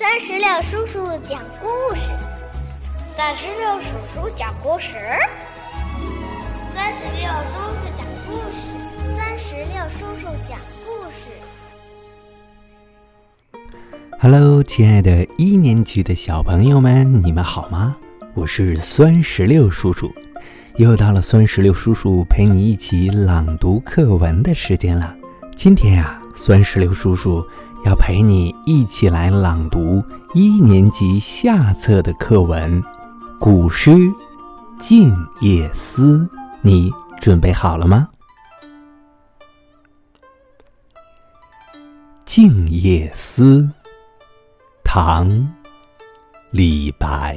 三十六叔叔讲故事，三十六叔叔讲故事，三十六叔叔讲故事，三十六叔叔讲故事。Hello，亲爱的一年级的小朋友们，你们好吗？我是酸石榴叔叔，又到了酸石榴叔叔陪你一起朗读课文的时间了。今天呀，酸石榴叔叔。要陪你一起来朗读一年级下册的课文《古诗·静夜思》，你准备好了吗？《静夜思》，唐·李白。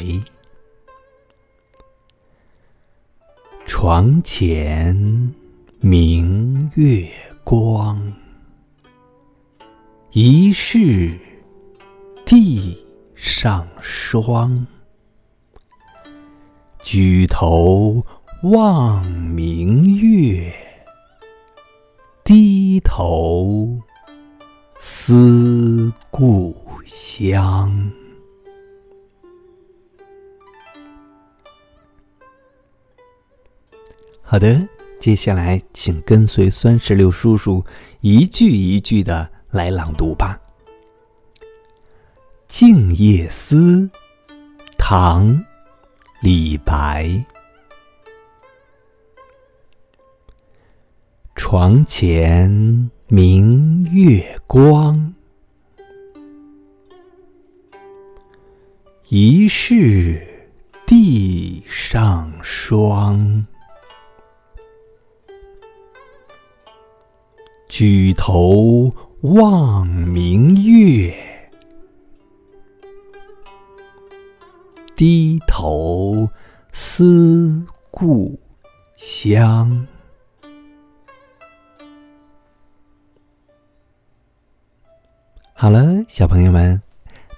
床前明月光。疑是地上霜，举头望明月，低头思故乡。好的，接下来请跟随酸石榴叔叔一句一句的。来朗读吧，《静夜思》唐·李白。床前明月光，疑是地上霜。举头。望明月，低头思故乡。好了，小朋友们，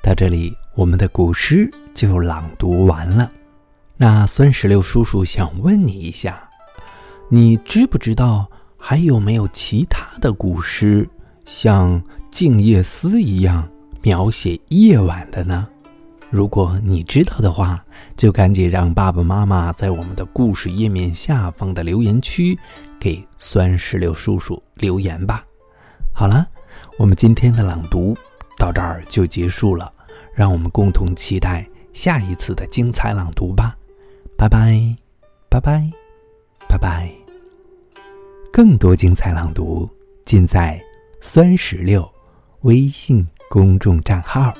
到这里我们的古诗就朗读完了。那酸石榴叔叔想问你一下，你知不知道还有没有其他的古诗？像《静夜思》一样描写夜晚的呢？如果你知道的话，就赶紧让爸爸妈妈在我们的故事页面下方的留言区给酸石榴叔叔留言吧。好了，我们今天的朗读到这儿就结束了，让我们共同期待下一次的精彩朗读吧。拜拜，拜拜，拜拜。更多精彩朗读尽在。酸石榴微信公众账号。